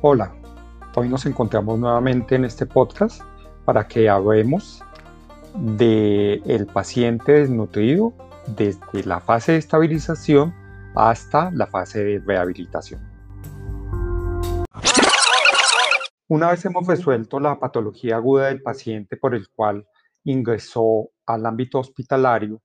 Hola, hoy nos encontramos nuevamente en este podcast para que hablemos del el paciente desnutrido desde la fase de estabilización hasta la fase de rehabilitación. Una vez hemos resuelto la patología aguda del paciente por el cual ingresó al ámbito hospitalario,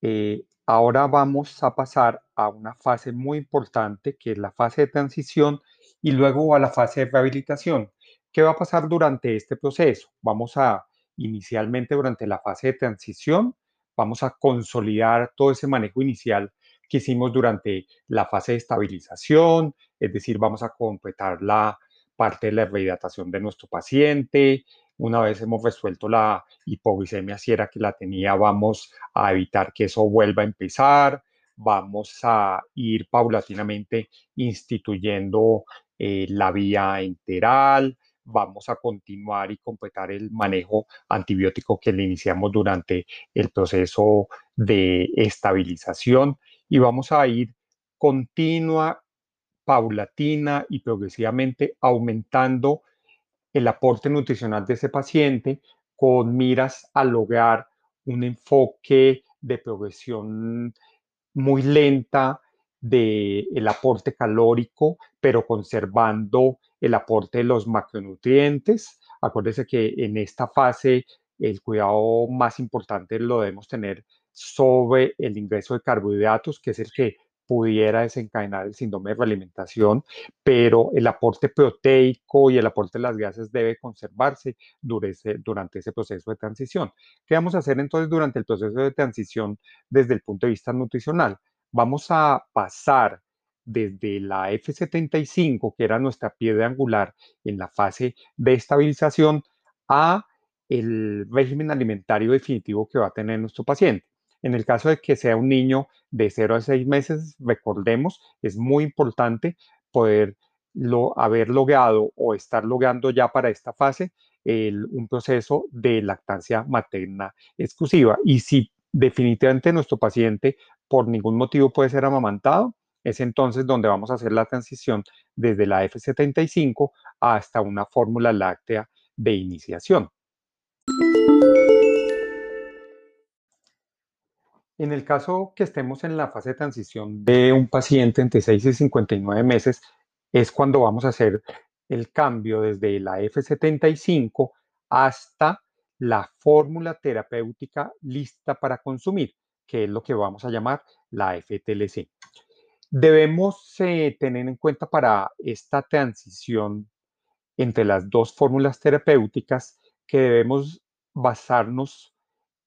eh, ahora vamos a pasar a una fase muy importante que es la fase de transición y luego a la fase de rehabilitación. ¿Qué va a pasar durante este proceso? Vamos a, inicialmente durante la fase de transición, vamos a consolidar todo ese manejo inicial que hicimos durante la fase de estabilización, es decir, vamos a completar la parte de la rehidratación de nuestro paciente. Una vez hemos resuelto la hipoglicemia, si era que la tenía, vamos a evitar que eso vuelva a empezar. Vamos a ir paulatinamente instituyendo eh, la vía enteral, vamos a continuar y completar el manejo antibiótico que le iniciamos durante el proceso de estabilización y vamos a ir continua, paulatina y progresivamente aumentando el aporte nutricional de ese paciente con miras a lograr un enfoque de progresión muy lenta del aporte calórico, pero conservando el aporte de los macronutrientes. Acuérdese que en esta fase el cuidado más importante lo debemos tener sobre el ingreso de carbohidratos, que es el que pudiera desencadenar el síndrome de realimentación, pero el aporte proteico y el aporte de las grasas debe conservarse durante ese proceso de transición. ¿Qué vamos a hacer entonces durante el proceso de transición desde el punto de vista nutricional? Vamos a pasar desde la F75, que era nuestra piedra angular en la fase de estabilización, a el régimen alimentario definitivo que va a tener nuestro paciente. En el caso de que sea un niño de 0 a 6 meses, recordemos, es muy importante poder haber logrado o estar logrando ya para esta fase un proceso de lactancia materna exclusiva. Y si definitivamente nuestro paciente por ningún motivo puede ser amamantado, es entonces donde vamos a hacer la transición desde la F75 hasta una fórmula láctea de iniciación. En el caso que estemos en la fase de transición de un paciente entre 6 y 59 meses, es cuando vamos a hacer el cambio desde la F75 hasta la fórmula terapéutica lista para consumir, que es lo que vamos a llamar la FTLC. Debemos eh, tener en cuenta para esta transición entre las dos fórmulas terapéuticas que debemos basarnos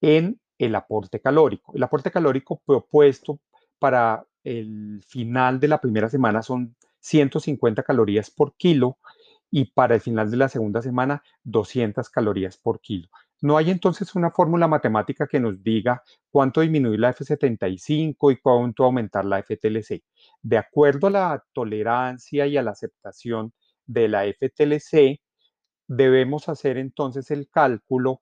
en el aporte calórico. El aporte calórico propuesto para el final de la primera semana son 150 calorías por kilo y para el final de la segunda semana 200 calorías por kilo. No hay entonces una fórmula matemática que nos diga cuánto disminuir la F75 y cuánto aumentar la FTLC. De acuerdo a la tolerancia y a la aceptación de la FTLC, debemos hacer entonces el cálculo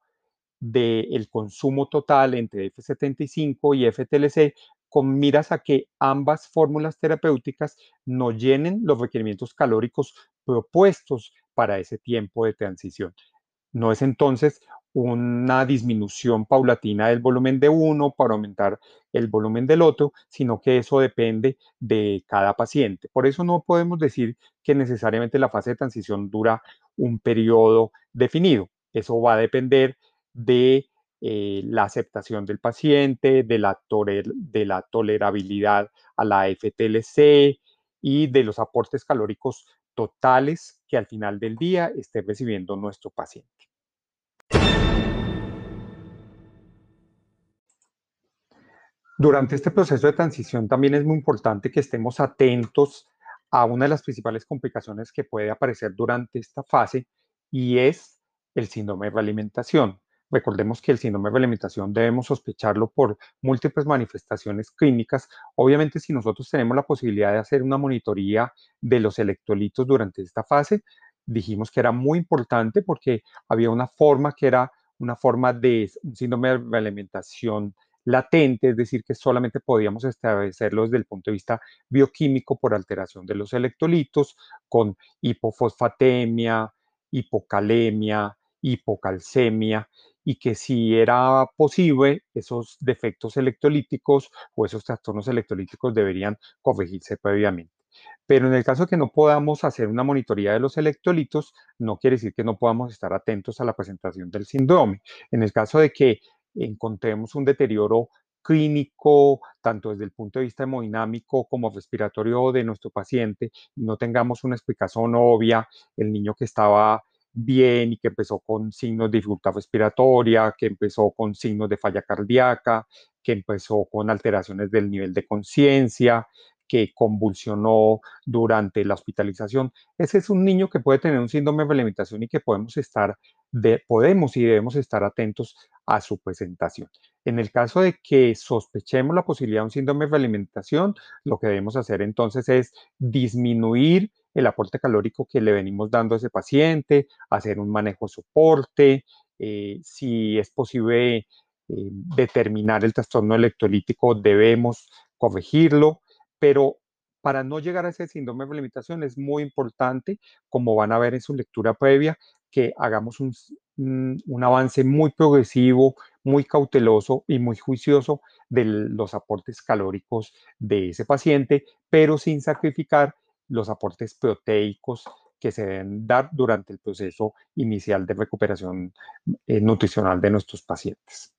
del consumo total entre F75 y FTLC con miras a que ambas fórmulas terapéuticas no llenen los requerimientos calóricos propuestos para ese tiempo de transición. No es entonces una disminución paulatina del volumen de uno para aumentar el volumen del otro, sino que eso depende de cada paciente. Por eso no podemos decir que necesariamente la fase de transición dura un periodo definido. Eso va a depender de eh, la aceptación del paciente, de la, de la tolerabilidad a la FTLC y de los aportes calóricos totales que al final del día esté recibiendo nuestro paciente. Durante este proceso de transición también es muy importante que estemos atentos a una de las principales complicaciones que puede aparecer durante esta fase y es el síndrome de realimentación. Recordemos que el síndrome de realimentación debemos sospecharlo por múltiples manifestaciones clínicas. Obviamente, si nosotros tenemos la posibilidad de hacer una monitoría de los electrolitos durante esta fase, dijimos que era muy importante porque había una forma que era una forma de síndrome de realimentación latente, es decir, que solamente podíamos establecerlo desde el punto de vista bioquímico por alteración de los electrolitos, con hipofosfatemia, hipocalemia, hipocalcemia, y que si era posible, esos defectos electrolíticos o esos trastornos electrolíticos deberían corregirse previamente. Pero en el caso de que no podamos hacer una monitoría de los electrolitos, no quiere decir que no podamos estar atentos a la presentación del síndrome. En el caso de que encontremos un deterioro clínico, tanto desde el punto de vista hemodinámico como respiratorio de nuestro paciente, y no tengamos una explicación obvia, el niño que estaba bien y que empezó con signos de dificultad respiratoria, que empezó con signos de falla cardíaca, que empezó con alteraciones del nivel de conciencia, que convulsionó durante la hospitalización. Ese es un niño que puede tener un síndrome de alimentación y que podemos estar, de, podemos y debemos estar atentos a su presentación. En el caso de que sospechemos la posibilidad de un síndrome de alimentación, lo que debemos hacer entonces es disminuir el aporte calórico que le venimos dando a ese paciente, hacer un manejo de soporte, eh, si es posible eh, determinar el trastorno electrolítico, debemos corregirlo pero para no llegar a ese síndrome de limitación es muy importante, como van a ver en su lectura previa, que hagamos un, un, avance muy progresivo, muy cauteloso y muy juicioso de los aportes calóricos de ese paciente, pero sin sacrificar los aportes proteicos que se deben dar durante el proceso inicial de recuperación eh, nutricional de nuestros pacientes.